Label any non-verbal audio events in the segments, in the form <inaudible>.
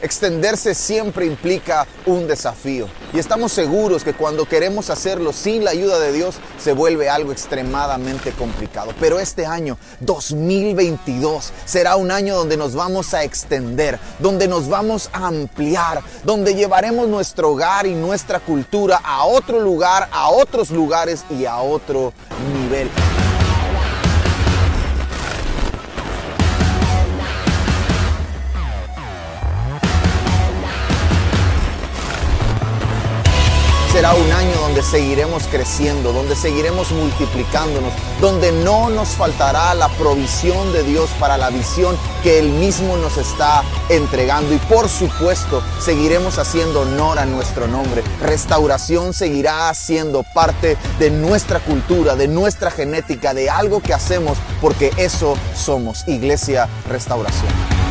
Extenderse siempre implica un desafío y estamos seguros que cuando queremos hacerlo sin la ayuda de Dios se vuelve algo extremadamente complicado. Pero este año 2022 será un año donde nos vamos a extender, donde nos vamos a ampliar, donde llevaremos nuestro hogar y nuestra cultura a otro lugar, a otros lugares y a otro nivel. Será un año donde seguiremos creciendo, donde seguiremos multiplicándonos, donde no nos faltará la provisión de Dios para la visión que Él mismo nos está entregando. Y por supuesto, seguiremos haciendo honor a nuestro nombre. Restauración seguirá siendo parte de nuestra cultura, de nuestra genética, de algo que hacemos, porque eso somos, Iglesia Restauración.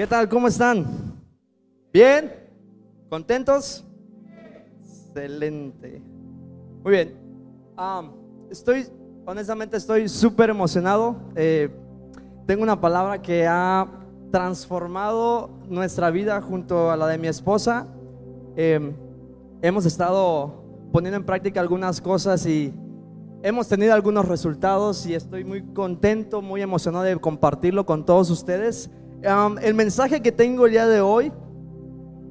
¿Qué tal? ¿Cómo están? ¿Bien? ¿Contentos? Excelente. Muy bien. estoy, honestamente, estoy súper emocionado. Eh, tengo una palabra que ha transformado nuestra vida junto a la de mi esposa. Em, hemos estado poniendo en práctica algunas cosas y hemos tenido algunos resultados y estoy muy contento, muy emocionado de compartirlo con todos ustedes el mensaje que tengo el día de hoy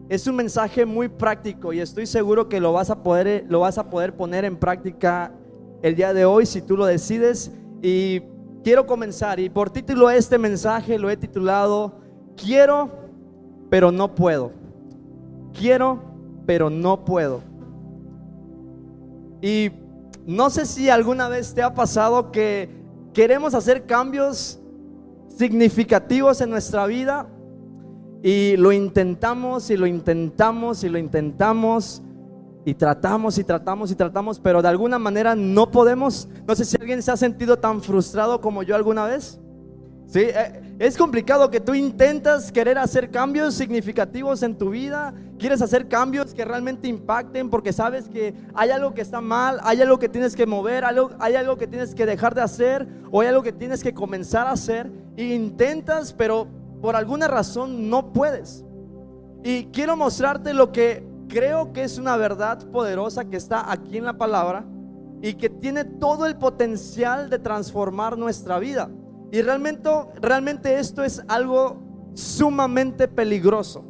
es un mensaje muy práctico y estoy seguro que lo vas a poder, lo vas a poder poner en práctica el día de hoy si tú lo decides. Y quiero comenzar y por título este mensaje lo he titulado Quiero, pero no puedo. Quiero, pero no puedo. Y no sé si alguna vez te ha pasado que queremos hacer cambios significativos en nuestra vida y lo intentamos y lo intentamos y lo intentamos y tratamos y tratamos y tratamos, pero de alguna manera no podemos. No sé si alguien se ha sentido tan frustrado como yo alguna vez. Sí, eh, es complicado que tú intentas querer hacer cambios significativos en tu vida, quieres hacer cambios que realmente impacten porque sabes que hay algo que está mal, hay algo que tienes que mover, hay algo que tienes que dejar de hacer o hay algo que tienes que comenzar a hacer e intentas, pero por alguna razón no puedes. Y quiero mostrarte lo que creo que es una verdad poderosa que está aquí en la palabra y que tiene todo el potencial de transformar nuestra vida. Y realmente, realmente esto es algo sumamente peligroso.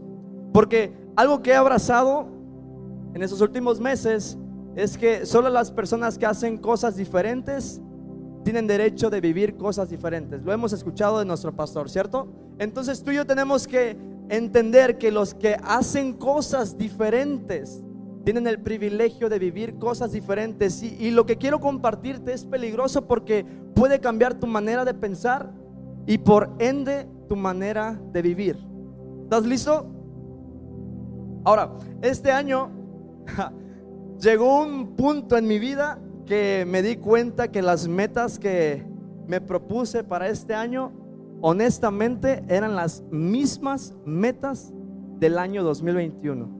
Porque algo que he abrazado en esos últimos meses es que solo las personas que hacen cosas diferentes tienen derecho de vivir cosas diferentes. Lo hemos escuchado de nuestro pastor, ¿cierto? Entonces tú y yo tenemos que entender que los que hacen cosas diferentes tienen el privilegio de vivir cosas diferentes. Y, lo que quiero compartirte es peligroso porque puede cambiar tu manera de pensar y por ende tu manera de vivir. ¿Estás listo? Ahora, este año llegó un punto en mi vida que me di cuenta que las metas que me propuse para este año, honestamente, eran las mismas metas del año 2021.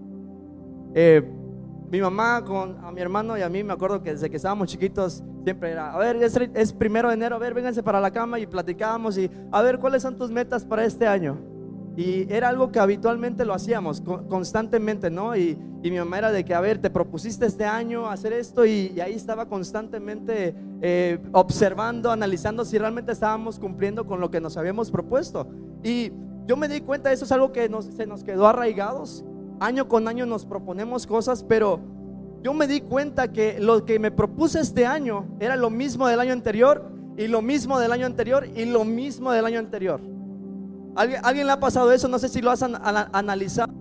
Eh, mi mamá con a mi hermano y a mí me acuerdo que desde que estábamos chiquitos siempre era, a ver, es, primero de enero, a ver, vénganse para la cama y platicábamos y a ver, ¿cuáles son tus metas para este año? Y era algo que habitualmente lo hacíamos, constantemente, ¿no? Y, mi mamá era de que, a ver, te propusiste este año hacer esto y, ahí estaba constantemente eh, observando, analizando si realmente estábamos cumpliendo con lo que nos habíamos propuesto. Y yo me di cuenta, eso es algo que se nos quedó arraigados año con año nos proponemos cosas, pero yo me di cuenta que lo que me propuse este año era lo mismo del año anterior y lo mismo del año anterior y lo mismo del año anterior. ¿Alguien, ¿alguien le ha pasado eso? No sé si lo has analizado.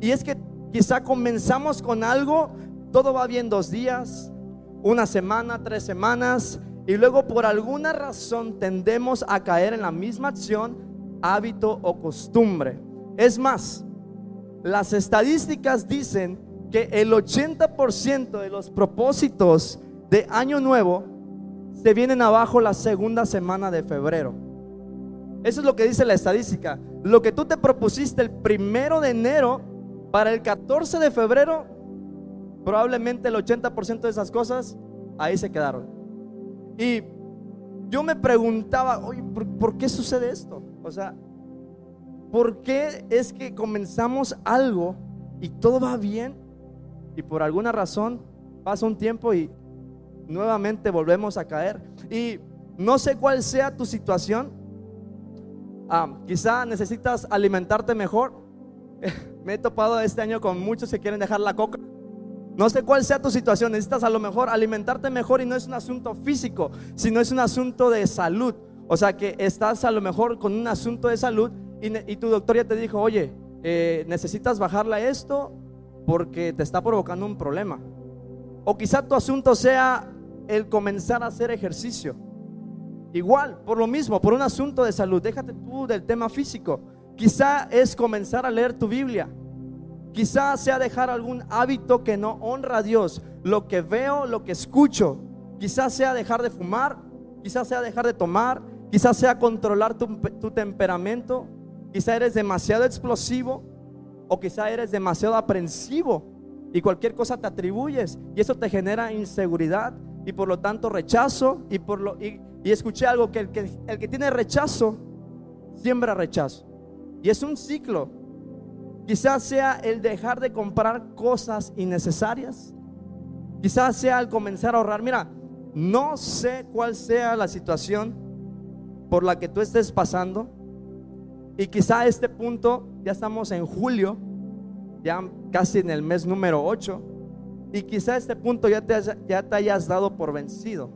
Y es que quizá comenzamos con algo, todo va bien dos días, una semana, tres semanas, y luego por alguna razón tendemos a caer en la misma acción, hábito o costumbre. Es más, las estadísticas dicen que el 80% de los propósitos de Año Nuevo se vienen abajo la segunda semana de febrero. Eso es lo que dice la estadística. Lo que tú te propusiste el primero de enero, para el 14 de febrero probablemente el 80% de esas cosas ahí se quedaron. Y yo me preguntaba, oye, ¿por, qué sucede esto? O sea, ¿por qué es que comenzamos algo y todo va bien y por alguna razón pasa un tiempo y nuevamente volvemos a caer? Y no sé cuál sea tu situación. Ah, quizá necesitas alimentarte mejor. <laughs> Me he topado este año con muchos que quieren dejar la coca. No sé cuál sea tu situación, necesitas a lo mejor alimentarte mejor y no es un asunto físico, sino es un asunto de salud. O sea que estás a lo mejor con un asunto de salud y, tu doctor ya te dijo, oye, eh, necesitas bajarle a esto porque te está provocando un problema. O quizá tu asunto sea el comenzar a hacer ejercicio. Igual, por lo mismo, por un asunto de salud, déjate tú del tema físico. Quizá es comenzar a leer tu Biblia. Quizás sea dejar algún hábito que no honra a Dios. Lo que veo, lo que escucho. Quizás sea dejar de fumar. Quizás sea dejar de tomar. Quizás sea controlar tu, temperamento. Quizás eres demasiado explosivo. O quizás eres demasiado aprensivo. Y cualquier cosa te atribuyes. Y eso te genera inseguridad. Y por lo tanto rechazo. Y, por lo, y, escuché algo que el, que el que tiene rechazo, siembra rechazo. Y es un ciclo. Quizás sea el dejar de comprar cosas innecesarias. Quizás sea el comenzar a ahorrar. Mira, no sé cuál sea la situación por la que tú estés pasando. Y quizá a este punto, ya estamos en julio, ya casi en el mes número 8. Y quizá a este punto ya te, ya te hayas dado por vencido.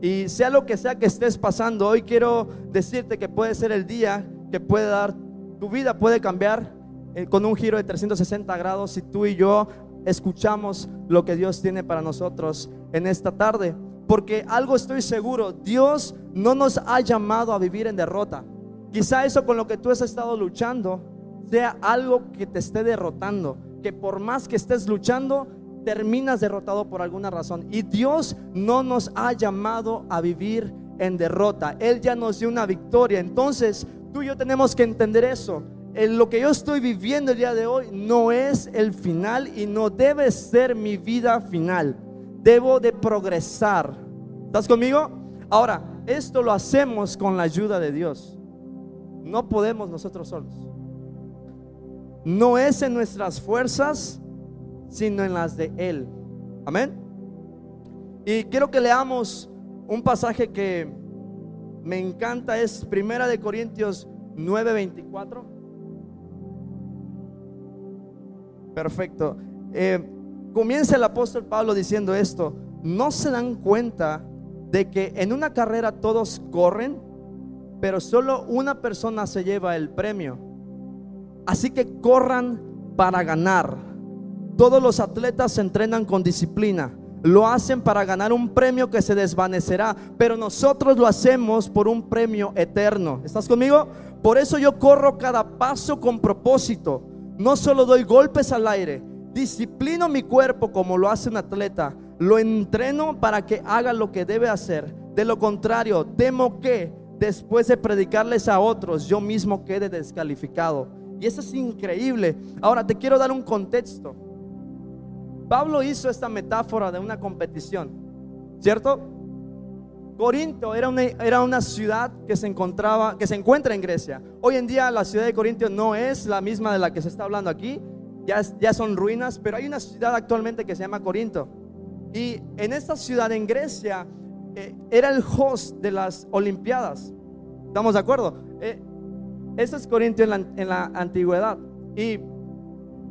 Y sea lo que sea que estés pasando, hoy quiero decirte que puede ser el día que puede dar, tu vida puede cambiar eh, con un giro de 360 grados si tú y yo escuchamos lo que Dios tiene para nosotros en esta tarde. Porque algo estoy seguro, Dios no nos ha llamado a vivir en derrota. Quizá eso con lo que tú has estado luchando sea algo que te esté derrotando, que por más que estés luchando, terminas derrotado por alguna razón. Y Dios no nos ha llamado a vivir en derrota. Él ya nos dio una victoria. Entonces, tú y yo tenemos que entender eso lo que yo estoy viviendo el día de hoy no es el final y no debe ser mi vida final. Debo de progresar. ¿Estás conmigo? Ahora, esto lo hacemos con la ayuda de Dios. No podemos nosotros solos. No es en nuestras fuerzas, sino en las de Él. Amén. Y quiero que leamos un pasaje que me encanta, es Primera de Corintios 9:24. Perfecto. Eh, comienza el apóstol Pablo diciendo esto. ¿No se dan cuenta de que en una carrera todos corren, pero solo una persona se lleva el premio? Así que corran para ganar. Todos los atletas se entrenan con disciplina. Lo hacen para ganar un premio que se desvanecerá, pero nosotros lo hacemos por un premio eterno. ¿Estás conmigo? Por eso yo corro cada paso con propósito no solo doy golpes al aire, disciplino mi cuerpo como lo hace un atleta. Lo entreno para que haga lo que debe hacer. De lo contrario, temo que después de predicarles a otros, yo mismo quede descalificado. Y eso es increíble. Ahora te quiero dar un contexto. Pablo hizo esta metáfora de una competición, ¿cierto? Corinto era una, era una ciudad que se encontraba, que se encuentra en Grecia. Hoy en día la ciudad de Corinto no es la misma de la que se está hablando aquí, ya, ya son ruinas, pero hay una ciudad actualmente que se llama Corinto. Y en esta ciudad en Grecia era el host de las Olimpiadas. ¿Estamos de acuerdo? Eh, eso es Corinto en la, en la antigüedad. Y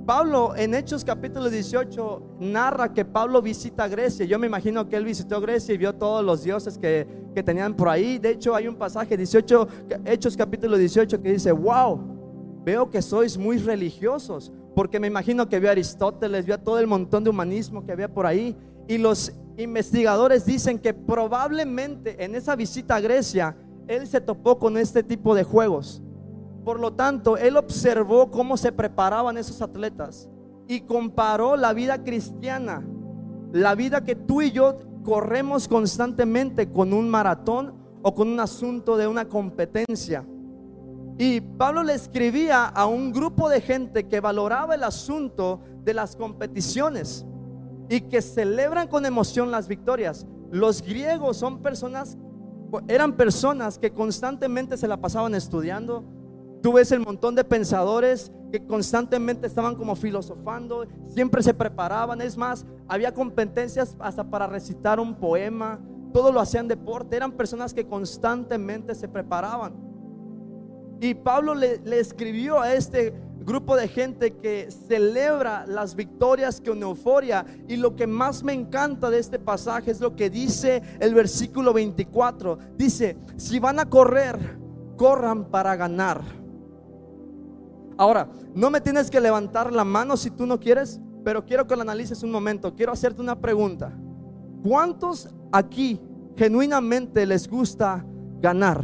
Pablo en Hechos capítulo 18 narra que Pablo visita Grecia. Yo me imagino que él visitó Grecia y vio todos los dioses que, que tenían por ahí. De hecho, hay un pasaje 18, Hechos capítulo 18 que dice, wow, veo que sois muy religiosos. Porque me imagino que vio a Aristóteles, vio a todo el montón de humanismo que había por ahí. Y los investigadores dicen que probablemente en esa visita a Grecia, él se topó con este tipo de juegos. Por lo tanto, él observó cómo se preparaban esos atletas y comparó la vida cristiana, la vida que tú y yo corremos constantemente con un maratón o con un asunto de una competencia. Y Pablo le escribía a un grupo de gente que valoraba el asunto de las competiciones. Y que celebran con emoción las victorias. Los griegos son personas, eran personas que constantemente se la pasaban estudiando. Tú ves el montón de pensadores que constantemente estaban como filosofando, siempre se preparaban. Es más, había competencias hasta para recitar un poema. Todo lo hacían deporte. Eran personas que constantemente se preparaban. Y Pablo le, le escribió a este grupo de gente que celebra las victorias con euforia. Y lo que más me encanta de este pasaje es lo que dice el versículo 24. Dice, si van a correr, corran para ganar. Ahora, no me tienes que levantar la mano si tú no quieres, pero quiero que lo analices un momento. Quiero hacerte una pregunta. ¿Cuántos aquí genuinamente les gusta ganar?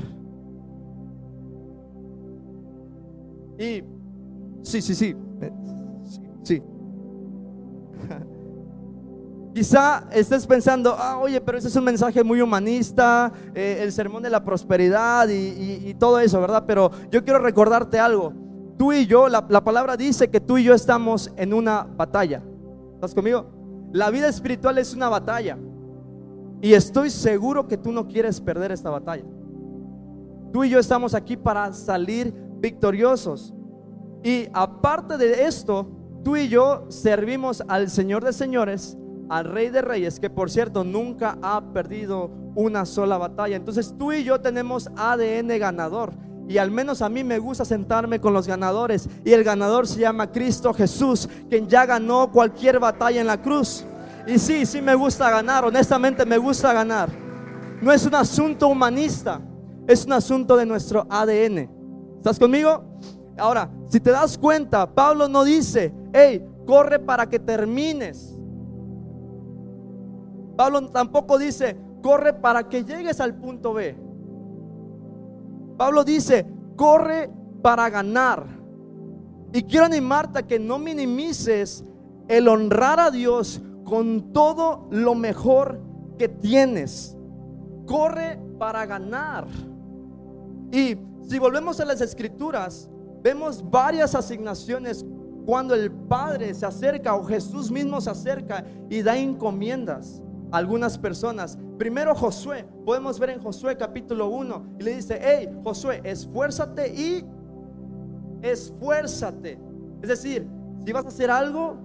Y Sí, sí, sí. Sí. <laughs> Quizá estés pensando, ah, oye, pero ese es un mensaje muy humanista, eh, el sermón de la prosperidad y, todo eso, ¿verdad? Pero yo quiero recordarte algo. Tú y yo, la, la palabra dice que tú y yo estamos en una batalla. ¿Estás conmigo? La vida espiritual es una batalla. Y estoy seguro que tú no quieres perder esta batalla. Tú y yo estamos aquí para salir victoriosos. Y aparte de esto, tú y yo servimos al Señor de señores, al Rey de Reyes, que por cierto nunca ha perdido una sola batalla. Entonces tú y yo tenemos ADN ganador. Y al menos a mí me gusta sentarme con los ganadores. Y el ganador se llama Cristo Jesús, quien ya ganó cualquier batalla en la cruz. Y sí, sí me gusta ganar, honestamente me gusta ganar. No es un asunto humanista, es un asunto de nuestro ADN. ¿Estás conmigo? Ahora, si te das cuenta, Pablo no dice, hey, corre para que termines. Pablo tampoco dice, corre para que llegues al punto B. Pablo dice, corre para ganar. Y quiero animarte a que no minimices el honrar a Dios con todo lo mejor que tienes. Corre para ganar. Y si volvemos a las escrituras, vemos varias asignaciones cuando el Padre se acerca o Jesús mismo se acerca y da encomiendas a algunas personas. Primero Josué, podemos ver en Josué capítulo 1 y le dice, hey Josué, esfuérzate y esfuérzate. Es decir, si vas a hacer algo,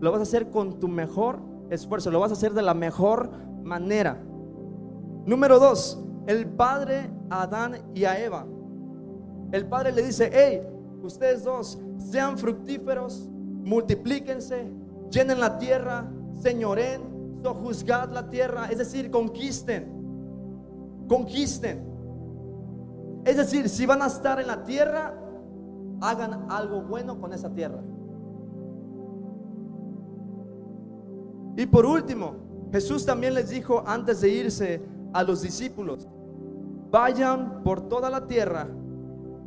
lo vas a hacer con tu mejor esfuerzo, lo vas a hacer de la mejor manera. Número dos, el Padre a Adán y a Eva el padre le dice, hey, ustedes dos sean fructíferos, multiplíquense, llenen la tierra, señoren, sojuzgad la tierra, es decir, conquisten, conquisten. Es decir, si van a estar en la tierra, hagan algo bueno con esa tierra. Y por último, Jesús también les dijo antes de irse a los discípulos, vayan por toda la tierra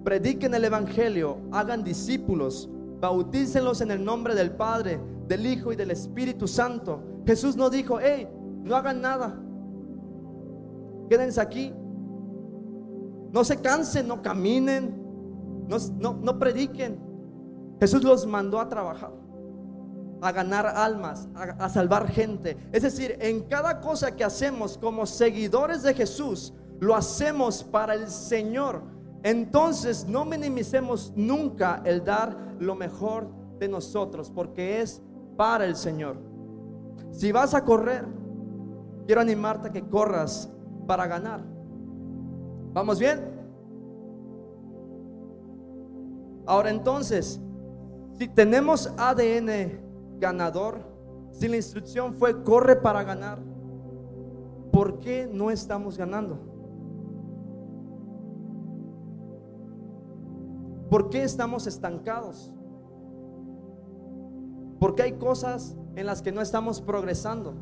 prediquen el Evangelio, hagan discípulos, bautícenlos en el nombre del Padre, del Hijo y del Espíritu Santo. Jesús no dijo, hey, no hagan nada, quédense aquí, no se cansen, no caminen, no, no, prediquen. Jesús los mandó a trabajar, a ganar almas, a salvar gente. Es decir, en cada cosa que hacemos como seguidores de Jesús, lo hacemos para el Señor entonces no minimicemos nunca el dar lo mejor de nosotros, porque es para el Señor. Si vas a correr, quiero animarte a que corras para ganar. ¿Vamos bien? Ahora entonces, si tenemos ADN ganador, si la instrucción fue corre para ganar, ¿por qué no estamos ganando? ¿Por qué estamos estancados? ¿Por qué hay cosas en las que no estamos progresando?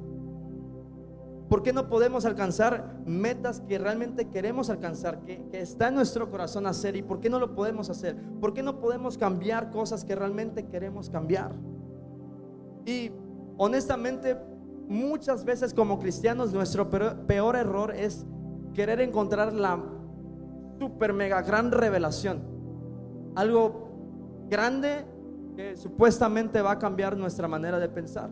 ¿Por qué no podemos alcanzar metas que realmente queremos alcanzar, que, está en nuestro corazón hacer? ¿Y por qué no lo podemos hacer? ¿Por qué no podemos cambiar cosas que realmente queremos cambiar? Y honestamente, muchas veces como cristianos, nuestro peor error es querer encontrar la super mega gran revelación algo grande que supuestamente va a cambiar nuestra manera de pensar.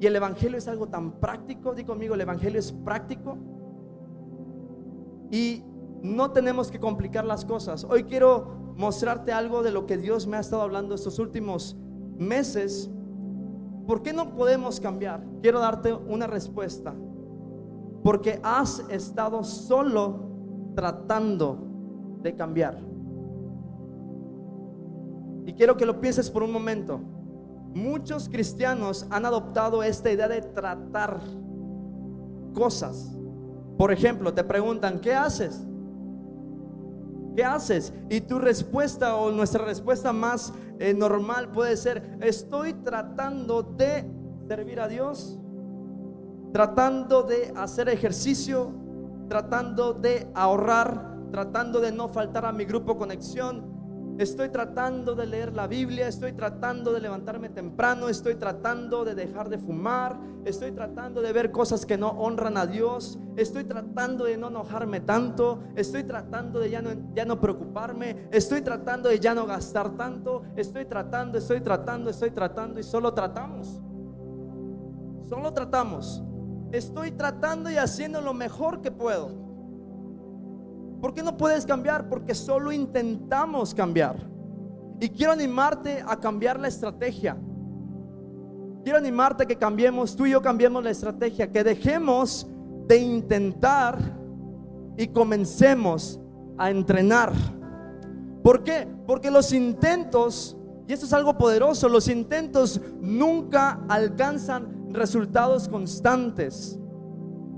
Y el Evangelio es algo tan práctico, di conmigo, el Evangelio es práctico. Y no tenemos que complicar las cosas. Hoy quiero mostrarte algo de lo que Dios me ha estado hablando estos últimos meses. ¿Por qué no podemos cambiar? Quiero darte una respuesta. Porque has estado solo tratando de cambiar. Y quiero que lo pienses por un momento. Muchos cristianos han adoptado esta idea de tratar cosas. Por ejemplo, te preguntan, ¿qué haces? ¿Qué haces? Y tu respuesta o nuestra respuesta más eh, normal puede ser, estoy tratando de servir a Dios, tratando de hacer ejercicio, tratando de ahorrar, tratando de no faltar a mi grupo conexión, Estoy tratando de leer la Biblia, estoy tratando de levantarme temprano, estoy tratando de dejar de fumar, estoy tratando de ver cosas que no honran a Dios, estoy tratando de no enojarme tanto, estoy tratando de ya no, ya no preocuparme, estoy tratando de ya no gastar tanto, estoy tratando, estoy tratando, estoy tratando y solo tratamos. Solo tratamos. Estoy tratando y haciendo lo mejor que puedo. ¿Por qué no puedes cambiar? Porque solo intentamos cambiar. Y quiero animarte a cambiar la estrategia. Quiero animarte a que cambiemos, tú y yo cambiemos la estrategia, que dejemos de intentar y comencemos a entrenar. ¿Por qué? Porque los intentos, y esto es algo poderoso, los intentos nunca alcanzan resultados constantes.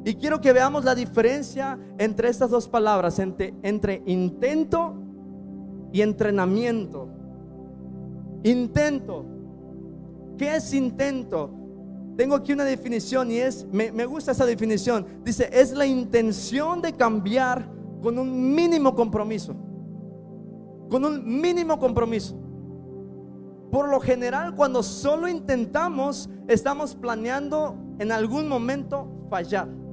Y quiero que veamos la diferencia entre estas dos palabras, entre, intento y entrenamiento. Intento. ¿Qué es intento? Tengo aquí una definición y es, me, me gusta esa definición. Dice, es la intención de cambiar con un mínimo compromiso. Con un mínimo compromiso. Por lo general, cuando solo intentamos, estamos planeando en algún momento fallar.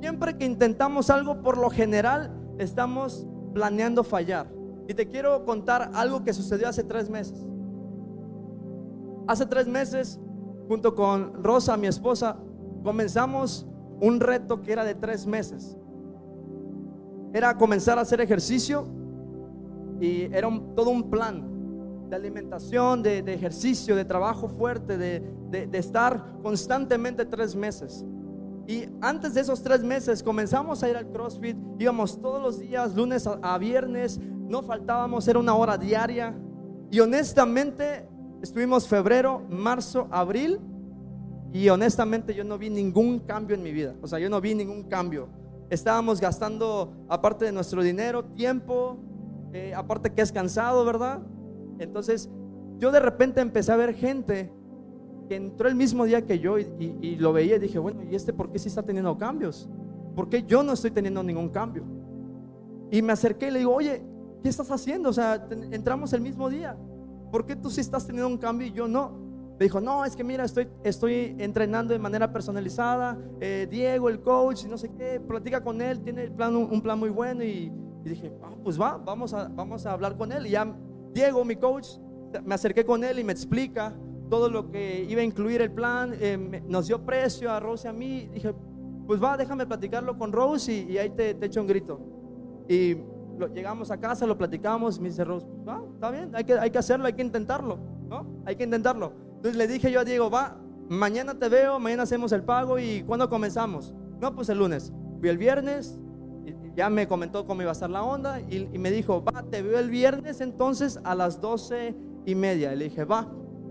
Siempre que intentamos algo, por lo general, estamos planeando fallar. Y te quiero contar algo que sucedió hace tres meses. Hace tres meses, junto con Rosa, mi esposa, comenzamos un reto que era de tres meses. Era comenzar a hacer ejercicio y era todo un plan de alimentación, de, ejercicio, de trabajo fuerte, de, de estar constantemente tres meses. Y antes de esos tres meses comenzamos a ir al CrossFit, íbamos todos los días, lunes a, viernes, no faltábamos, era una hora diaria. Y honestamente estuvimos febrero, marzo, abril, y honestamente yo no vi ningún cambio en mi vida. O sea, yo no vi ningún cambio. Estábamos gastando, aparte de nuestro dinero, tiempo, eh, aparte que es cansado, ¿verdad? Entonces, yo de repente empecé a ver gente entró el mismo día que yo y, lo veía y dije, bueno, ¿y este por qué sí está teniendo cambios? ¿Por qué yo no estoy teniendo ningún cambio? Y me acerqué y le digo, oye, ¿qué estás haciendo? O sea, entramos el mismo día. ¿Por qué tú sí estás teniendo un cambio y yo no? Me dijo, no, es que mira, estoy, estoy entrenando de manera personalizada. Eh, Diego, el coach, y no sé qué, platica con él, tiene el plan, un, plan muy bueno. Y, dije, ah, pues va, vamos a, vamos a hablar con él. Y ya Diego, mi coach, me acerqué con él y me explica todo lo que iba a incluir el plan, eh, nos dio precio a Rose y a mí. Dije, pues va, déjame platicarlo con Rose y, ahí te, te, echo un grito. Y llegamos a casa, lo platicamos, me dice Rose, va, está bien, hay que, hay que hacerlo, hay que intentarlo, ¿no? Hay que intentarlo. Entonces le dije yo a Diego, va, mañana te veo, mañana hacemos el pago y ¿cuándo comenzamos? No, pues el lunes. Fui el viernes, y ya me comentó cómo iba a estar la onda y, y me dijo, va, te veo el viernes entonces a las doce y media. Y le dije, va,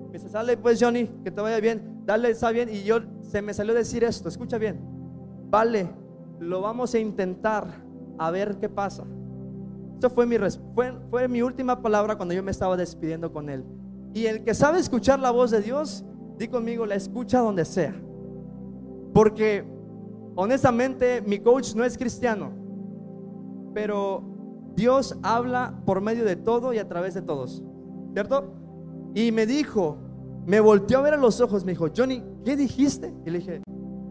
me dice, sale pues Johnny, que te vaya bien, dale, está bien. Y yo se me salió decir esto, escucha bien, vale, lo vamos a intentar a ver qué pasa. Eso fue mi, fue, fue mi última palabra cuando yo me estaba despidiendo con él. Y el que sabe escuchar la voz de Dios, di conmigo, la escucha donde sea. Porque honestamente mi coach no es cristiano, pero Dios habla por medio de todo y a través de todos. ¿Cierto? Y me dijo, me volteó a ver a los ojos, me dijo, Johnny, ¿qué dijiste? Y le dije,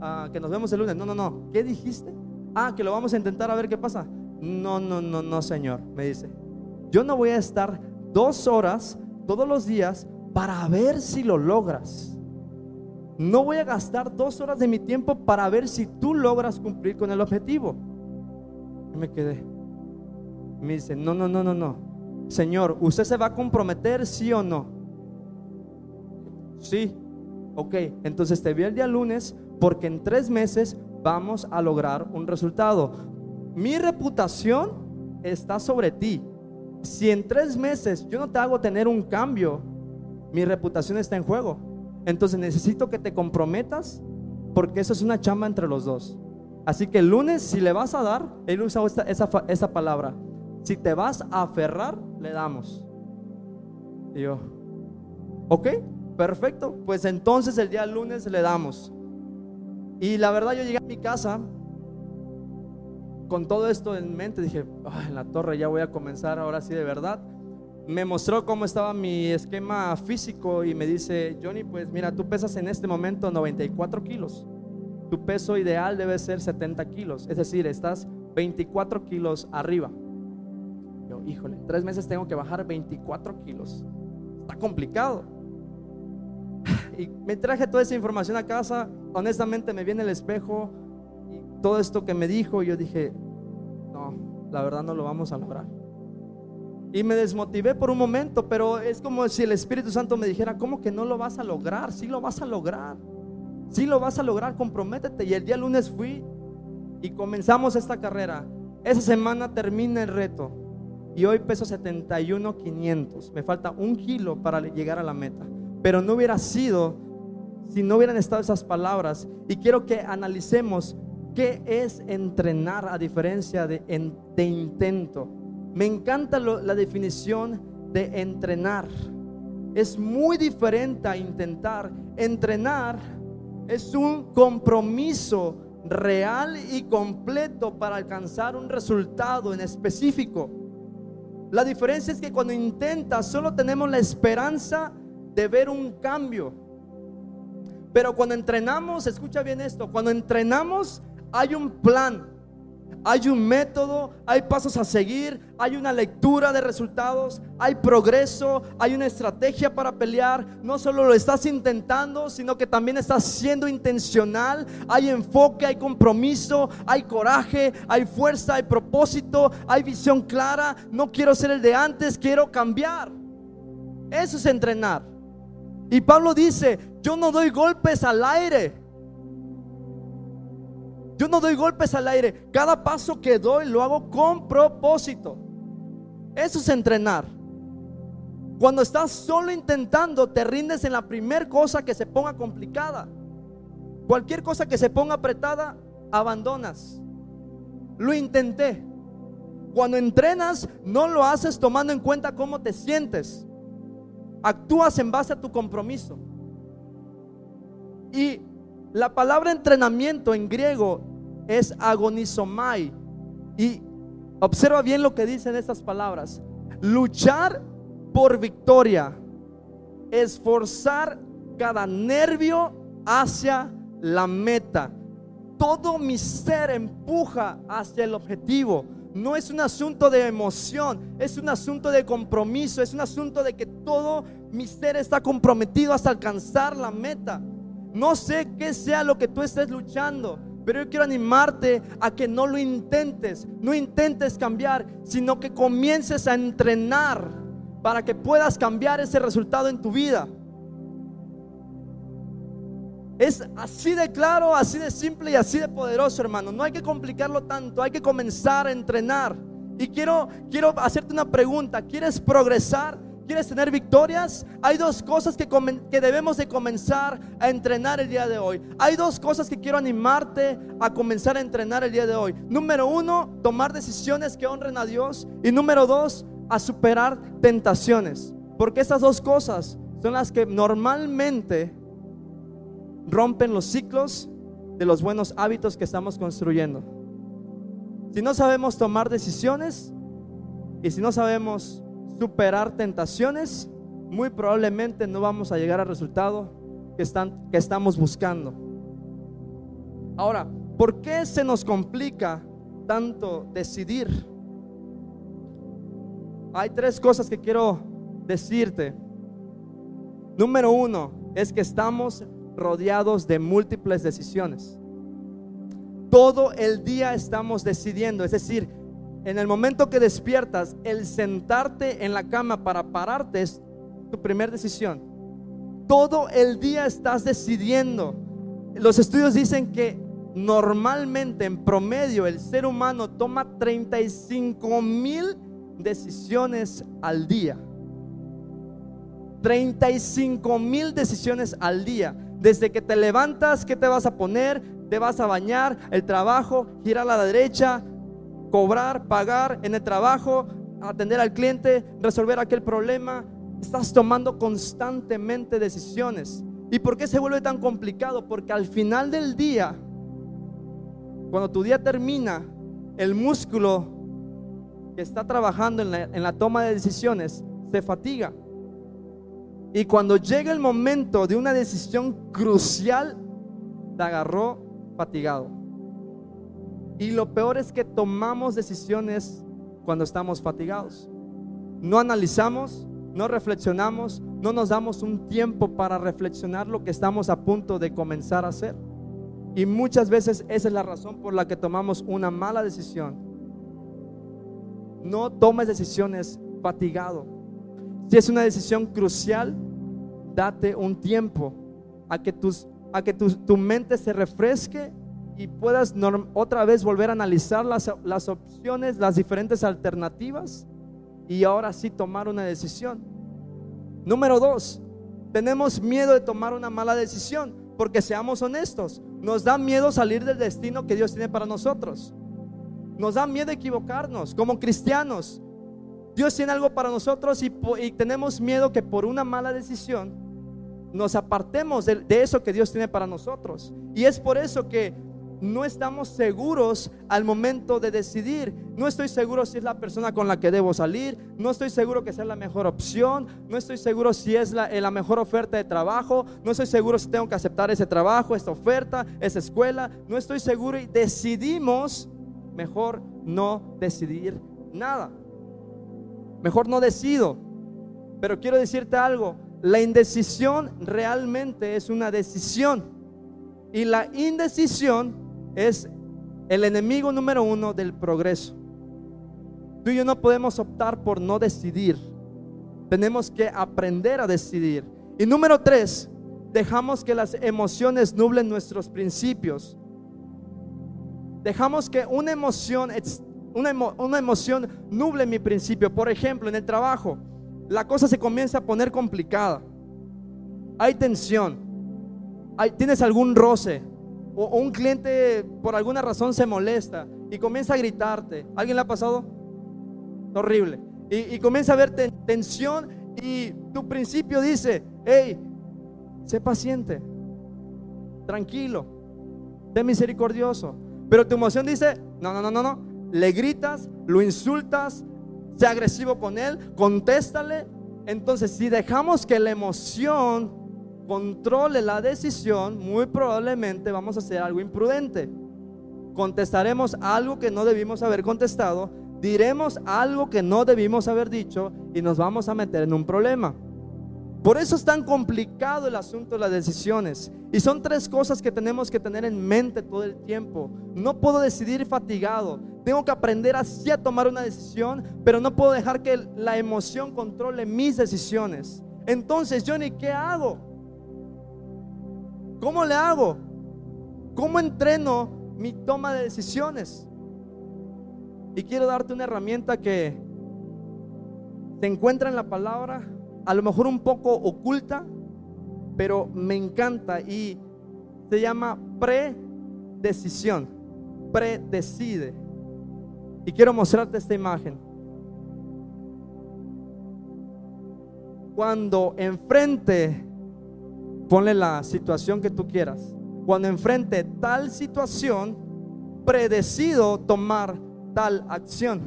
ah, que nos vemos el lunes. No, no, no, ¿qué dijiste? Ah, que lo vamos a intentar a ver qué pasa. No, no, no, no, señor, me dice. Yo no voy a estar dos horas todos los días para ver si lo logras. No voy a gastar dos horas de mi tiempo para ver si tú logras cumplir con el objetivo. Y me quedé. Me dice, no, no, no, no, no. Señor, ¿usted se va a comprometer, sí o no? Sí. Ok, entonces te vi el día lunes porque en tres meses vamos a lograr un resultado. Mi reputación está sobre ti. Si en tres meses yo no te hago tener un cambio, mi reputación está en juego. Entonces necesito que te comprometas porque eso es una chamba entre los dos. Así que el lunes, si le vas a dar, él usa esa, esa palabra. Si te vas a aferrar, le damos. Y yo, ok, perfecto. Pues entonces el día lunes le damos. Y la verdad yo llegué a mi casa con todo esto en mente. Dije, en la torre ya voy a comenzar ahora sí de verdad me mostró cómo estaba mi esquema físico y me dice, Johnny, pues mira, tú pesas en este momento 94 kilos. Tu peso ideal debe ser 70 kilos. Es decir, estás 24 kilos arriba. Yo, híjole, tres meses tengo que bajar 24 kilos. Está complicado. Y me traje toda esa información a casa. Honestamente me viene el espejo y todo esto que me dijo. Yo dije, no, la verdad no lo vamos a lograr. Y me desmotivé por un momento, pero es como si el Espíritu Santo me dijera, ¿cómo que no lo vas a lograr? Sí lo vas a lograr. Sí lo vas a lograr, comprométete. Y el día lunes fui y comenzamos esta carrera. Esa semana termina el reto. Y hoy peso 71,500. Me falta un kilo para llegar a la meta. Pero no hubiera sido si no hubieran estado esas palabras. Y quiero que analicemos qué es entrenar a diferencia de, de intento. Me encanta la definición de entrenar. Es muy diferente a intentar. Entrenar es un compromiso real y completo para alcanzar un resultado en específico. La diferencia es que cuando intentas solo tenemos la esperanza de ver un cambio. Pero cuando entrenamos, escucha bien esto, cuando entrenamos hay un plan hay un método, hay pasos a seguir, hay una lectura de resultados, hay progreso, hay una estrategia para pelear. No solo lo estás intentando, sino que también estás siendo intencional. Hay enfoque, hay compromiso, hay coraje, hay fuerza, hay propósito, hay visión clara. No quiero ser el de antes, quiero cambiar. Eso es entrenar. Y Pablo dice, yo no doy golpes al aire. Yo no doy golpes al aire. Cada paso que doy lo hago con propósito. Eso es entrenar. Cuando estás solo intentando, te rindes en la primera cosa que se ponga complicada. Cualquier cosa que se ponga apretada, abandonas. Lo intenté. Cuando entrenas, no lo haces tomando en cuenta cómo te sientes. Actúas en base a tu compromiso. Y la palabra entrenamiento en griego es agonizomai. Y observa bien lo que dicen estas palabras. Luchar por victoria. Esforzar cada nervio hacia la meta. Todo mi ser empuja hacia el objetivo. No es un asunto de emoción, es un asunto de compromiso, es un asunto de que todo mi ser está comprometido hasta alcanzar la meta. No sé qué sea lo que tú estés luchando, pero yo quiero animarte a que no lo intentes, no intentes cambiar, sino que comiences a entrenar para que puedas cambiar ese resultado en tu vida. Es así de claro, así de simple y así de poderoso, hermano. No hay que complicarlo tanto, hay que comenzar a entrenar. Y quiero, quiero hacerte una pregunta. ¿Quieres progresar? ¿Quieres tener victorias? Hay dos cosas que, que, debemos de comenzar a entrenar el día de hoy. Hay dos cosas que quiero animarte a comenzar a entrenar el día de hoy. Número uno, tomar decisiones que honren a Dios. Y número dos, a superar tentaciones. Porque estas dos cosas son las que normalmente rompen los ciclos de los buenos hábitos que estamos construyendo. Si no sabemos tomar decisiones y si no sabemos superar tentaciones, muy probablemente no vamos a llegar al resultado que, están, que estamos buscando. Ahora, ¿por qué se nos complica tanto decidir? Hay tres cosas que quiero decirte. Número uno es que estamos rodeados de múltiples decisiones. Todo el día estamos decidiendo, es decir, en el momento que despiertas, el sentarte en la cama para pararte es tu primera decisión. Todo el día estás decidiendo. Los estudios dicen que normalmente, en promedio, el ser humano toma 35 mil decisiones al día. 35 mil decisiones al día. Desde que te levantas, ¿qué te vas a poner? Te vas a bañar, el trabajo, girar a la derecha, cobrar, pagar en el trabajo, atender al cliente, resolver aquel problema. Estás tomando constantemente decisiones. ¿Y por qué se vuelve tan complicado? Porque al final del día, cuando tu día termina, el músculo que está trabajando en la, en la toma de decisiones se fatiga. Y cuando llega el momento de una decisión crucial, te agarró fatigado. Y lo peor es que tomamos decisiones cuando estamos fatigados. No analizamos, no reflexionamos, no nos damos un tiempo para reflexionar lo que estamos a punto de comenzar a hacer. Y muchas veces esa es la razón por la que tomamos una mala decisión. No tomes decisiones fatigado. Si es una decisión crucial, date un tiempo a que, tus, a que tu mente se refresque y puedas otra vez volver a analizar las, las opciones, las diferentes alternativas y ahora sí tomar una decisión. Número dos, tenemos miedo de tomar una mala decisión porque seamos honestos, nos da miedo salir del destino que Dios tiene para nosotros. Nos da miedo equivocarnos como cristianos. Dios tiene algo para nosotros y, tenemos miedo que por una mala decisión nos apartemos de, de, eso que Dios tiene para nosotros. Y es por eso que no estamos seguros al momento de decidir. No estoy seguro si es la persona con la que debo salir. No estoy seguro que sea la mejor opción. No estoy seguro si es la, eh, la, mejor oferta de trabajo. No estoy seguro si tengo que aceptar ese trabajo, esta oferta, esa escuela. No estoy seguro y decidimos mejor no decidir nada. Mejor no decido. Pero quiero decirte algo. La indecisión realmente es una decisión. Y la indecisión es el enemigo número uno del progreso. Tú y yo no podemos optar por no decidir. Tenemos que aprender a decidir. Y número tres, dejamos que las emociones nublen nuestros principios. Dejamos que una emoción, una, una emoción nuble mi principio. Por ejemplo, en el trabajo, la cosa se comienza a poner complicada. Hay tensión. Hay, tienes algún roce o, un cliente por alguna razón se molesta y comienza a gritarte. ¿Alguien le ha pasado? Horrible. Y, comienza a ver tensión y tu principio dice, hey, sé paciente, tranquilo, sé misericordioso. Pero tu emoción dice, no, no, no, no, no. Le gritas, lo insultas, sé agresivo con él, contéstale. Entonces, si dejamos que la emoción controle la decisión, muy probablemente vamos a hacer algo imprudente. Contestaremos algo que no debimos haber contestado, diremos algo que no debimos haber dicho y nos vamos a meter en un problema. Por eso es tan complicado el asunto de las decisiones. Y son tres cosas que tenemos que tener en mente todo el tiempo. No puedo decidir fatigado. Tengo que aprender así a tomar una decisión, pero no puedo dejar que la emoción controle mis decisiones. Entonces, Johnny, ¿qué hago? ¿Cómo le hago? ¿Cómo entreno mi toma de decisiones? Y quiero darte una herramienta que se encuentra en la palabra, a lo mejor un poco oculta, pero me encanta y se llama predecisión. Predecide. Y quiero mostrarte esta imagen. Cuando enfrente Ponle la situación que tú quieras. Cuando enfrente tal situación, predecido tomar tal acción.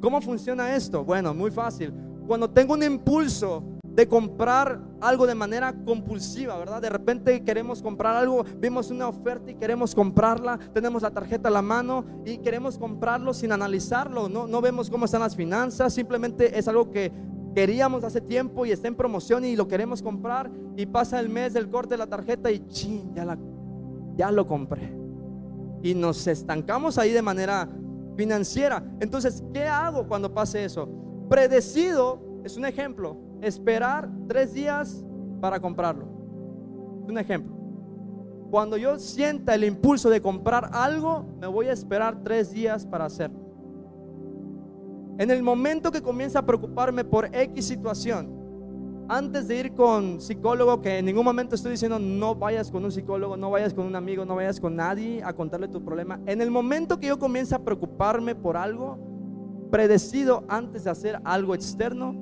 ¿Cómo funciona esto? Bueno, muy fácil. Cuando tengo un impulso de comprar algo de manera compulsiva, ¿verdad? De repente queremos comprar algo, vimos una oferta y queremos comprarla, tenemos la tarjeta a la mano y queremos comprarlo sin analizarlo, no, no vemos cómo están las finanzas, simplemente es algo que queríamos hace tiempo y está en promoción y lo queremos comprar y pasa el mes del corte de la tarjeta y ching, ya, la, ya lo compré. Y nos estancamos ahí de manera financiera. Entonces, ¿qué hago cuando pase eso? Predecido es un ejemplo. Esperar tres días para comprarlo. Es un ejemplo. Cuando yo sienta el impulso de comprar algo, me voy a esperar tres días para hacerlo. En el momento que comienza a preocuparme por X situación, antes de ir con psicólogo, que en ningún momento estoy diciendo no vayas con un psicólogo, no vayas con un amigo, no vayas con nadie a contarle tu problema. En el momento que yo comienza a preocuparme por algo, predecido antes de hacer algo externo,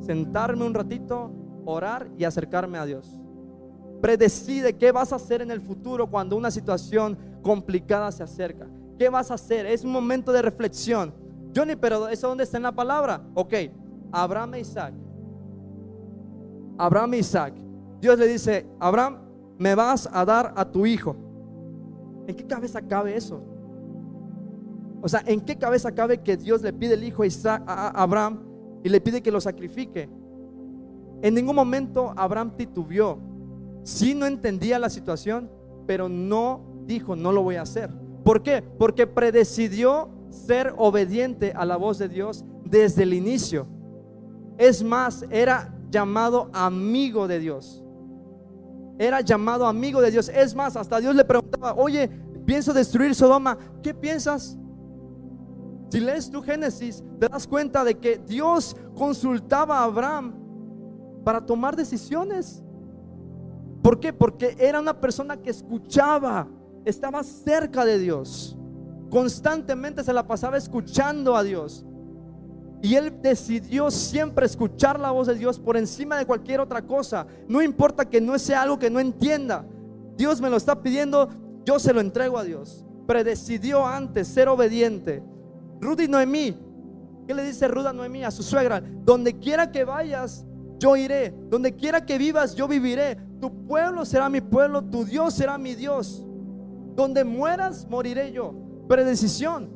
sentarme un ratito, orar y acercarme a Dios. Predecide qué vas a hacer en el futuro cuando una situación complicada se acerca. ¿Qué vas a hacer? Es un momento de reflexión. Johnny, pero ¿eso dónde está en la palabra? Ok, Abraham e Isaac. Abraham e Isaac. Dios le dice, Abraham, me vas a dar a tu hijo. ¿En qué cabeza cabe eso? O sea, ¿en qué cabeza cabe que Dios le pide el hijo a, a Abraham y le pide que lo sacrifique? En ningún momento Abraham titubeó. Sí no entendía la situación, pero no dijo, no lo voy a hacer. ¿Por qué? Porque predecidió ser obediente a la voz de Dios desde el inicio. Es más, era llamado amigo de Dios. Era llamado amigo de Dios. Es más, hasta Dios le preguntaba, oye, pienso destruir Sodoma. ¿Qué piensas? Si lees tu Génesis, te das cuenta de que Dios consultaba a Abraham para tomar decisiones. ¿Por qué? Porque era una persona que escuchaba, estaba cerca de Dios. Constantemente se la pasaba escuchando a Dios. Y él decidió siempre escuchar la voz de Dios por encima de cualquier otra cosa. No importa que no sea algo que no entienda. Dios me lo está pidiendo, yo se lo entrego a Dios. Predecidió antes ser obediente. Rudy Noemí, ¿qué le dice Ruda Noemí a su suegra? Donde quiera que vayas, yo iré. Donde quiera que vivas, yo viviré. Tu pueblo será mi pueblo, tu Dios será mi Dios. Donde mueras, moriré yo. Predecisión.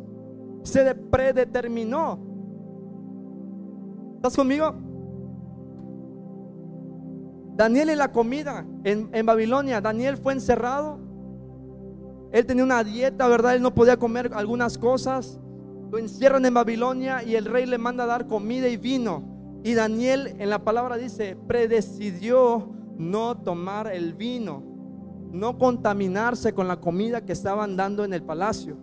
Se predeterminó. ¿Estás conmigo? Daniel en la comida en, en, Babilonia, Daniel fue encerrado. Él tenía una dieta, ¿verdad? Él no podía comer algunas cosas. Lo encierran en Babilonia y el rey le manda dar comida y vino. Y Daniel en la palabra dice, predecidió no tomar el vino, no contaminarse con la comida que estaban dando en el palacio.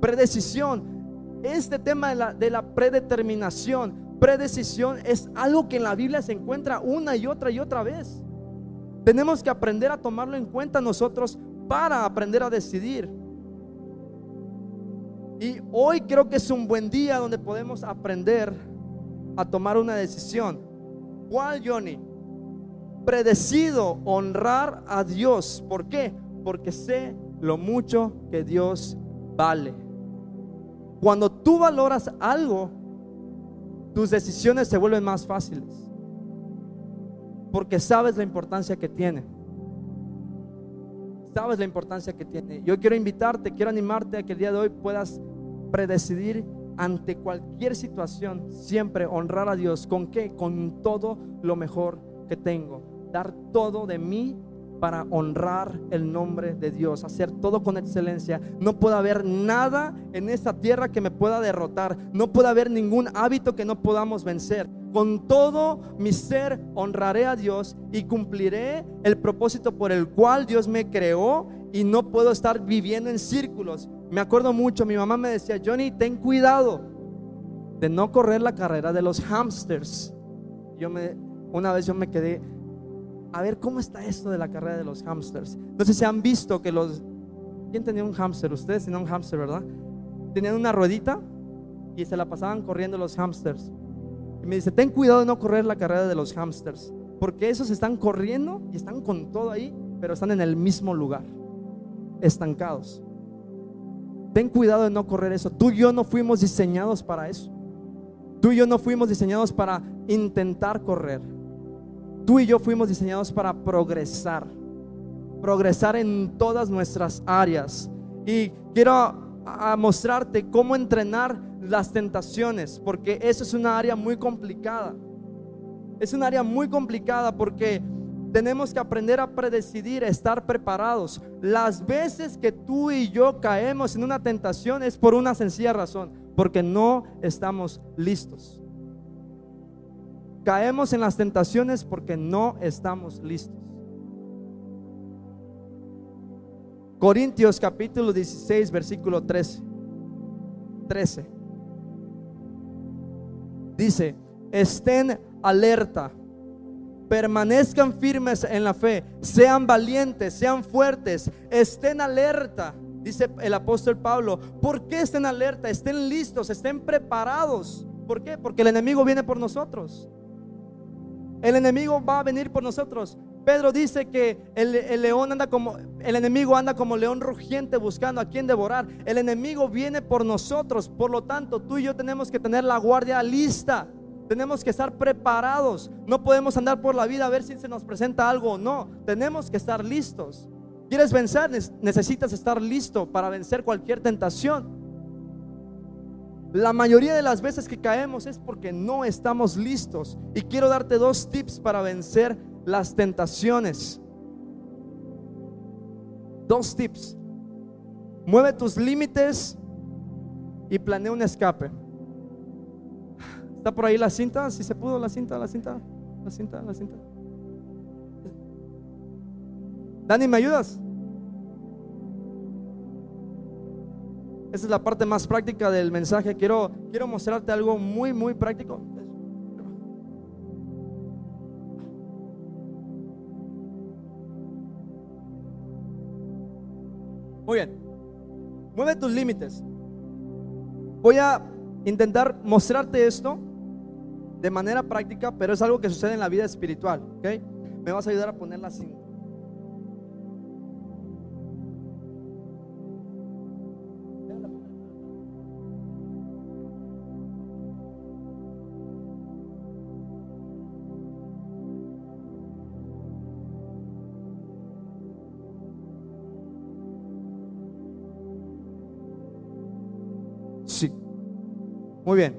Predecisión. Este tema de la, de la predeterminación, predecisión, es algo que en la Biblia se encuentra una y otra y otra vez. Tenemos que aprender a tomarlo en cuenta nosotros para aprender a decidir. Y hoy creo que es un buen día donde podemos aprender a tomar una decisión. ¿Cuál, Johnny? Predecido honrar a Dios. ¿Por qué? Porque sé lo mucho que Dios vale. Cuando tú valoras algo, tus decisiones se vuelven más fáciles. Porque sabes la importancia que tiene. Sabes la importancia que tiene. Yo quiero invitarte, quiero animarte a que el día de hoy puedas predecidir ante cualquier situación, siempre honrar a Dios. ¿Con qué? Con todo lo mejor que tengo. Dar todo de mí para honrar el nombre de Dios, hacer todo con excelencia. No puede haber nada en esta tierra que me pueda derrotar. No puede haber ningún hábito que no podamos vencer. Con todo mi ser honraré a Dios y cumpliré el propósito por el cual Dios me creó y no puedo estar viviendo en círculos. Me acuerdo mucho, mi mamá me decía, Johnny, ten cuidado de no correr la carrera de los hamsters. Yo me, una vez yo me quedé, a ver cómo está esto de la carrera de los hamsters. Sé si han visto que los, ¿quién tenía un hamster? Ustedes tenían un hamster, ¿verdad? Tenían una ruedita y se la pasaban corriendo los hamsters. Y me dice, ten cuidado de no correr la carrera de los hamsters, porque esos están corriendo y están con todo ahí, pero están en el mismo lugar, estancados. Ten cuidado de no correr eso. Tú y yo no fuimos diseñados para eso. Tú y yo no fuimos diseñados para intentar correr. Tú y yo fuimos diseñados para progresar. Progresar en todas nuestras áreas. Y quiero mostrarte cómo entrenar las tentaciones, porque eso es una área muy complicada. Es un área muy complicada porque tenemos que aprender a predecidir, a estar preparados. Las veces que tú y yo caemos en una tentación es por una sencilla razón, porque no estamos listos. Caemos en las tentaciones porque no estamos listos. Corintios capítulo 16, versículo 13. 13. Dice, estén alerta, permanezcan firmes en la fe, sean valientes, sean fuertes, estén alerta, dice el apóstol Pablo. ¿Por qué estén alerta? Estén listos, estén preparados. ¿Por qué? Porque el enemigo viene por nosotros. El enemigo va a venir por nosotros. Pedro dice que el, león anda como, el enemigo anda como león rugiente buscando a quien devorar. El enemigo viene por nosotros. Por lo tanto, tú y yo tenemos que tener la guardia lista. Tenemos que estar preparados. No podemos andar por la vida a ver si se nos presenta algo o no. Tenemos que estar listos. ¿Quieres vencer? Necesitas estar listo para vencer cualquier tentación. La mayoría de las veces que caemos es porque no estamos listos. Y quiero darte dos tips para vencer las tentaciones. Dos tips. Mueve tus límites y planea un escape. ¿Está por ahí la cinta? Si se pudo la cinta, la cinta, la cinta, la cinta. Dani, ¿me ayudas? Esa es la parte más práctica del mensaje. Quiero, quiero mostrarte algo muy, muy práctico. Muy bien. Mueve tus límites. Voy a intentar mostrarte esto de manera práctica, pero es algo que sucede en la vida espiritual. ¿ok? Me vas a ayudar a ponerla así. Muy bien.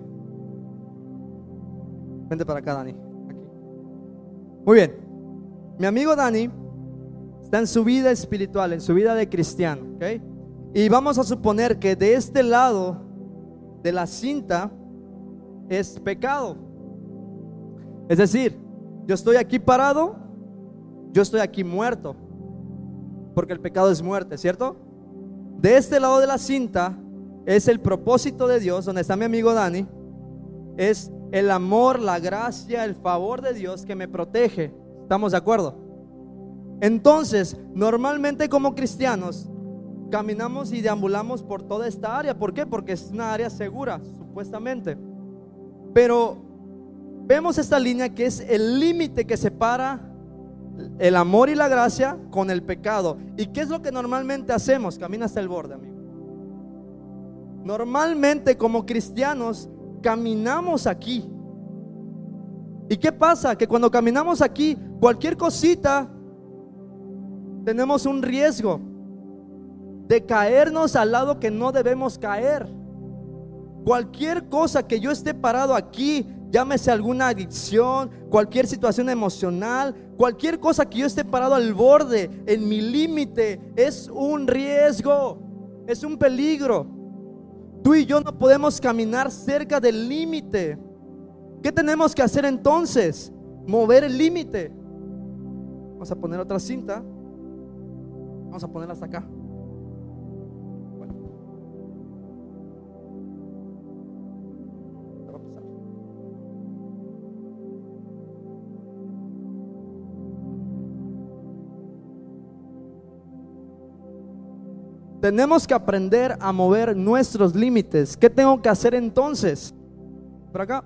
Vente para acá, Dani. Muy bien. Mi amigo Dani está en su vida espiritual, en su vida de cristiano. ¿ok? Y vamos a suponer que de este lado de la cinta es pecado. Es decir, yo estoy aquí parado, yo estoy aquí muerto. Porque el pecado es muerte, ¿cierto? De este lado de la cinta es el propósito de Dios, donde está mi amigo Dani, es el amor, la gracia, el favor de Dios que me protege. ¿Estamos de acuerdo? Entonces, normalmente como cristianos, caminamos y deambulamos por toda esta área. ¿Por qué? Porque es una área segura, supuestamente. Pero vemos esta línea que es el límite que separa el amor y la gracia con el pecado. ¿Y qué es lo que normalmente hacemos? Camina hasta el borde, amigo. Normalmente como cristianos caminamos aquí. ¿Y qué pasa? Que cuando caminamos aquí, cualquier cosita, tenemos un riesgo de caernos al lado que no debemos caer. Cualquier cosa que yo esté parado aquí, llámese alguna adicción, cualquier situación emocional, cualquier cosa que yo esté parado al borde, en mi límite, es un riesgo, es un peligro. Tú y yo no podemos caminar cerca del límite. ¿Qué tenemos que hacer entonces? Mover el límite. Vamos a poner otra cinta. Vamos a ponerla hasta acá. Tenemos que aprender a mover nuestros límites. ¿Qué tengo que hacer entonces? Por acá.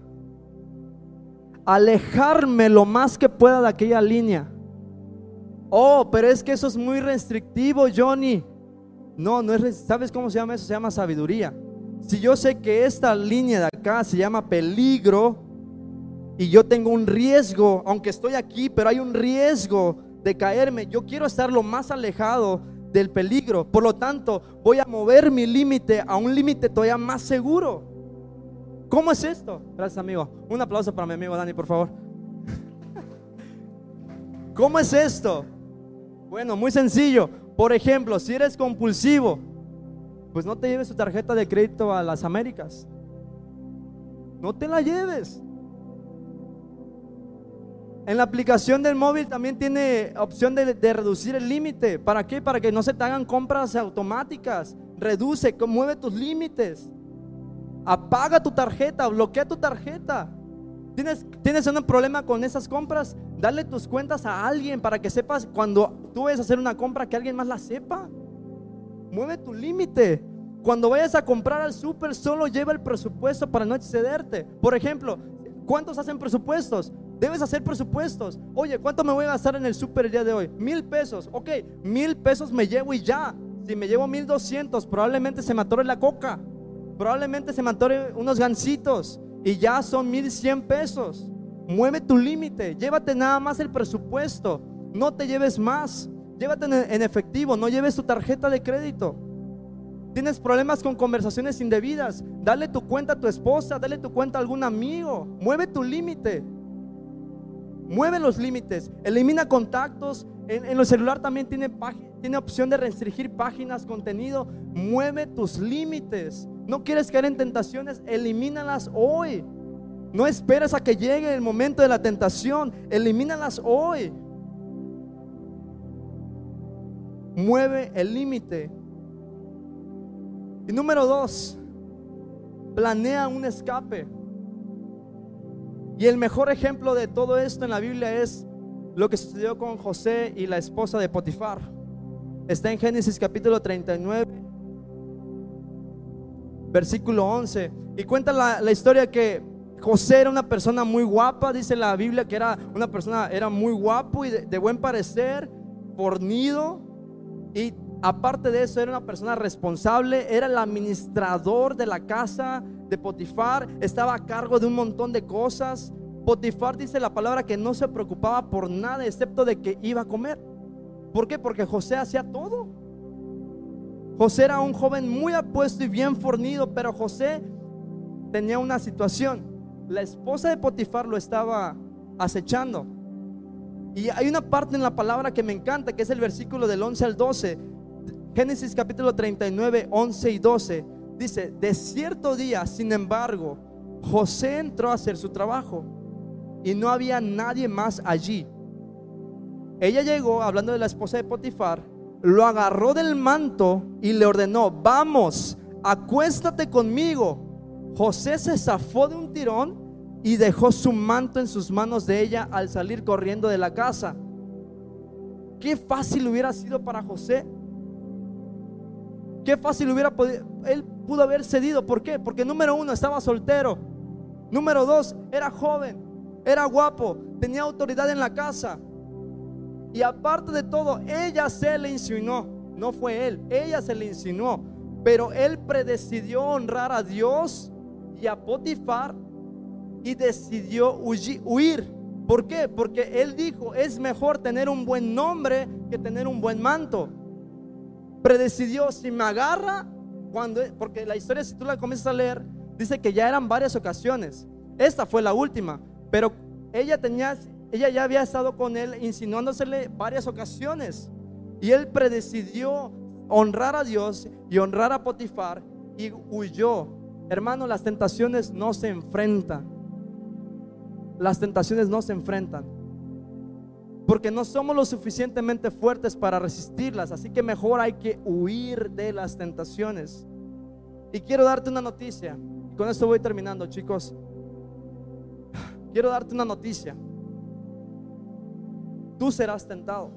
Alejarme lo más que pueda de aquella línea. Oh, pero es que eso es muy restrictivo, Johnny. No, no es. ¿Sabes cómo se llama eso? Se llama sabiduría. Si yo sé que esta línea de acá se llama peligro y yo tengo un riesgo, aunque estoy aquí, pero hay un riesgo de caerme, yo quiero estar lo más alejado del peligro. Por lo tanto, voy a mover mi límite a un límite todavía más seguro. ¿Cómo es esto? Gracias, amigo. Un aplauso para mi amigo Dani, por favor. <laughs> ¿Cómo es esto? Bueno, muy sencillo. Por ejemplo, si eres compulsivo, pues no te lleves tu tarjeta de crédito a las Américas. No te la lleves. En la aplicación del móvil también tiene opción de, reducir el límite. ¿Para qué? Para que no se te hagan compras automáticas. Reduce, mueve tus límites. Apaga tu tarjeta, bloquea tu tarjeta. ¿Tienes, ¿Tienes un problema con esas compras? Dale tus cuentas a alguien para que sepas cuando tú vayas a hacer una compra que alguien más la sepa. Mueve tu límite. Cuando vayas a comprar al súper, solo lleva el presupuesto para no excederte. Por ejemplo, ¿cuántos hacen presupuestos? Debes hacer presupuestos. Oye, ¿cuánto me voy a gastar en el súper el día de hoy? Mil pesos. Ok, mil pesos me llevo y ya. Si me llevo mil doscientos, probablemente se me atore la coca. Probablemente se me atore unos gancitos. Y ya son mil cien pesos. Mueve tu límite. Llévate nada más el presupuesto. No te lleves más. Llévate en efectivo. No lleves tu tarjeta de crédito. Tienes problemas con conversaciones indebidas. Dale tu cuenta a tu esposa, dale tu cuenta a algún amigo. Mueve tu límite. Mueve los límites. Elimina contactos. En, el celular también tiene, tiene opción de restringir páginas, contenido. Mueve tus límites. No quieres caer en tentaciones, elimínalas hoy. No esperes a que llegue el momento de la tentación. Elimínalas hoy. Mueve el límite y número dos, planea un escape. Y el mejor ejemplo de todo esto en la Biblia es lo que sucedió con José y la esposa de Potifar. Está en Génesis capítulo 39, versículo 11. Y cuenta la, historia que José era una persona muy guapa, dice la Biblia que era una persona, era muy guapo y de, de buen parecer, fornido y Aparte de eso, era una persona responsable, era el administrador de la casa de Potifar, estaba a cargo de un montón de cosas. Potifar dice la palabra que no se preocupaba por nada excepto de que iba a comer. ¿Por qué? Porque José hacía todo. José era un joven muy apuesto y bien fornido, pero José tenía una situación. La esposa de Potifar lo estaba acechando. Y hay una parte en la palabra que me encanta, que es el versículo del 11 al 12, Génesis capítulo 39, 11 y 12 dice, de cierto día, sin embargo, José entró a hacer su trabajo y no había nadie más allí. Ella llegó, hablando de la esposa de Potifar, lo agarró del manto y le ordenó, vamos, acuéstate conmigo. José se zafó de un tirón y dejó su manto en sus manos de ella al salir corriendo de la casa. Qué fácil hubiera sido para José Qué fácil hubiera podido, él pudo haber cedido. ¿Por qué? Porque número uno, estaba soltero. Número dos, era joven, era guapo, tenía autoridad en la casa. Y aparte de todo, ella se le insinuó. No fue él, ella se le insinuó. Pero él predecidió honrar a Dios y a Potifar y decidió huir. ¿Por qué? Porque él dijo, es mejor tener un buen nombre que tener un buen manto predecidió, si me agarra, cuando, porque la historia si tú la comienzas a leer, dice que ya eran varias ocasiones. Esta fue la última, pero ella tenía, ella ya había estado con él insinuándosele varias ocasiones. Y él predecidió honrar a Dios y honrar a Potifar y huyó. Hermano, las tentaciones no se enfrentan. Las tentaciones no se enfrentan porque no somos lo suficientemente fuertes para resistirlas, así que mejor hay que huir de las tentaciones. Y quiero darte una noticia, y con esto voy terminando, chicos. <sighs> Quiero darte una noticia. Tú serás tentado.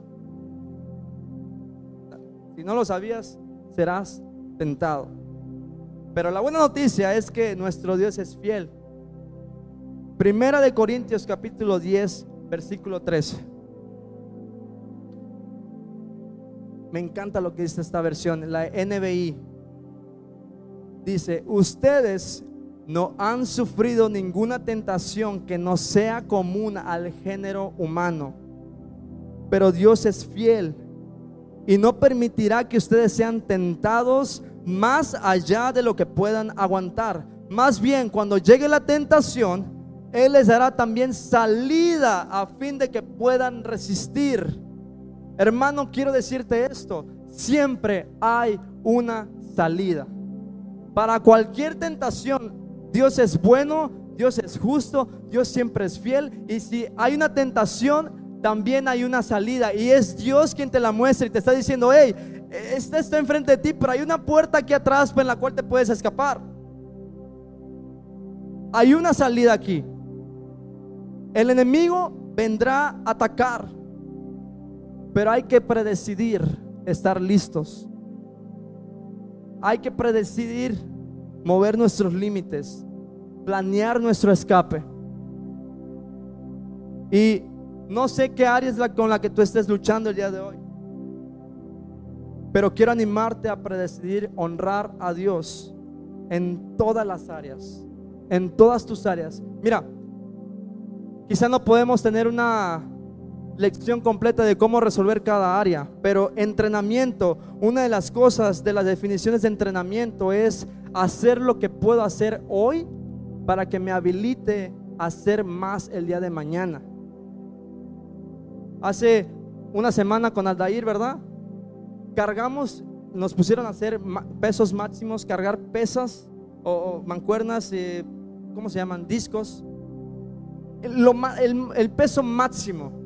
Si no lo sabías, serás tentado. Pero la buena noticia es que nuestro Dios es fiel. Primera de Corintios capítulo 10, versículo 13. Me encanta lo que dice esta versión, la NBI. Dice, ustedes no han sufrido ninguna tentación que no sea común al género humano, pero Dios es fiel y no permitirá que ustedes sean tentados más allá de lo que puedan aguantar. Más bien, cuando llegue la tentación, Él les dará también salida a fin de que puedan resistir. Hermano, quiero decirte esto, siempre hay una salida. Para cualquier tentación, Dios es bueno, Dios es justo, Dios siempre es fiel. Y si hay una tentación, también hay una salida. Y es Dios quien te la muestra y te está diciendo, hey, esta está enfrente de ti, pero hay una puerta aquí atrás en la cual te puedes escapar. Hay una salida aquí. El enemigo vendrá a atacar, pero hay que predecidir estar listos. Hay que predecidir mover nuestros límites, planear nuestro escape. Y no sé qué área es la con la que tú estés luchando el día de hoy. Pero quiero animarte a predecidir honrar a Dios en todas las áreas, en todas tus áreas. Mira, quizá no podemos tener una lección completa de cómo resolver cada área, pero entrenamiento, una de las cosas de las definiciones de entrenamiento es hacer lo que puedo hacer hoy para que me habilite a hacer más el día de mañana. Hace una semana con Aldair, ¿verdad? Cargamos, nos pusieron a hacer pesos máximos, cargar pesas o, mancuernas, eh, ¿cómo se llaman? Discos. el peso máximo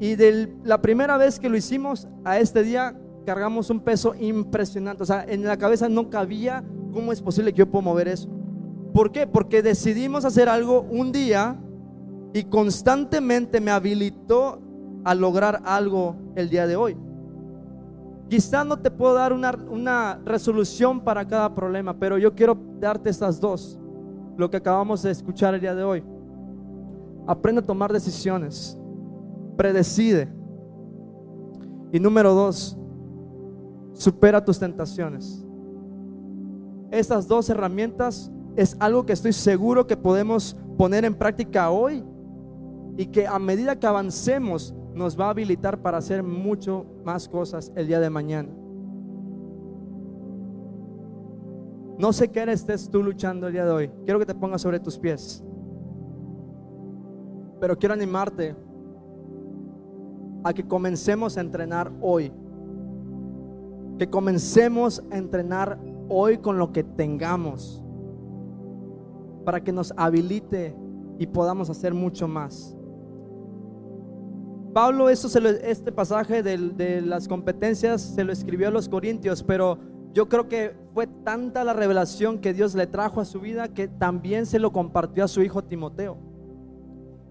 y de la primera vez que lo hicimos a este día cargamos un peso impresionante. O sea, en la cabeza no cabía cómo es posible que yo pueda mover eso. ¿Por qué? Porque decidimos hacer algo un día y constantemente me habilitó a lograr algo el día de hoy. Quizá no te puedo dar una, una resolución para cada problema, pero yo quiero darte estas dos, lo que acabamos de escuchar el día de hoy. Aprende a tomar decisiones predecide. Y número dos, supera tus tentaciones. Estas dos herramientas es algo que estoy seguro que podemos poner en práctica hoy y que a medida que avancemos nos va a habilitar para hacer mucho más cosas el día de mañana. No sé qué estés tú luchando el día de hoy. Quiero que te pongas sobre tus pies. Pero quiero animarte a que comencemos a entrenar hoy. Que comencemos a entrenar hoy con lo que tengamos. Para que nos habilite y podamos hacer mucho más. Pablo, eso se este pasaje de, de las competencias se lo escribió a los corintios, pero yo creo que fue tanta la revelación que Dios le trajo a su vida que también se lo compartió a su hijo Timoteo.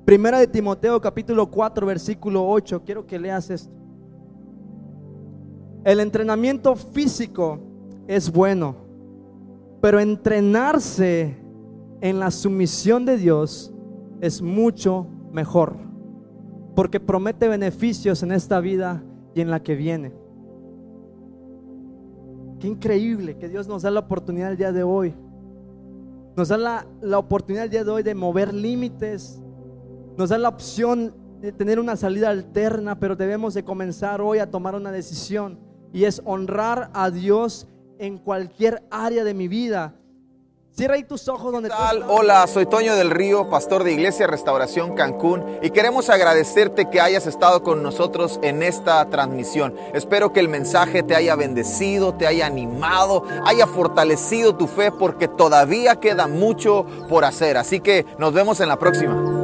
Primera de Timoteo capítulo 4 versículo 8. Quiero que leas esto. El entrenamiento físico es bueno, pero entrenarse en la sumisión de Dios es mucho mejor, porque promete beneficios en esta vida y en la que viene. Qué increíble que Dios nos da la oportunidad el día de hoy. Nos da la, la oportunidad el día de hoy de mover límites, nos da la opción de tener una salida alterna, pero debemos de comenzar hoy a tomar una decisión y es honrar a Dios en cualquier área de mi vida. Cierra ahí tus ojos donde tal? Hola, soy Toño del Río, pastor de Iglesia Restauración Cancún y queremos agradecerte que hayas estado con nosotros en esta transmisión. Espero que el mensaje te haya bendecido, te haya animado, haya fortalecido tu fe porque todavía queda mucho por hacer. Así que nos vemos en la próxima.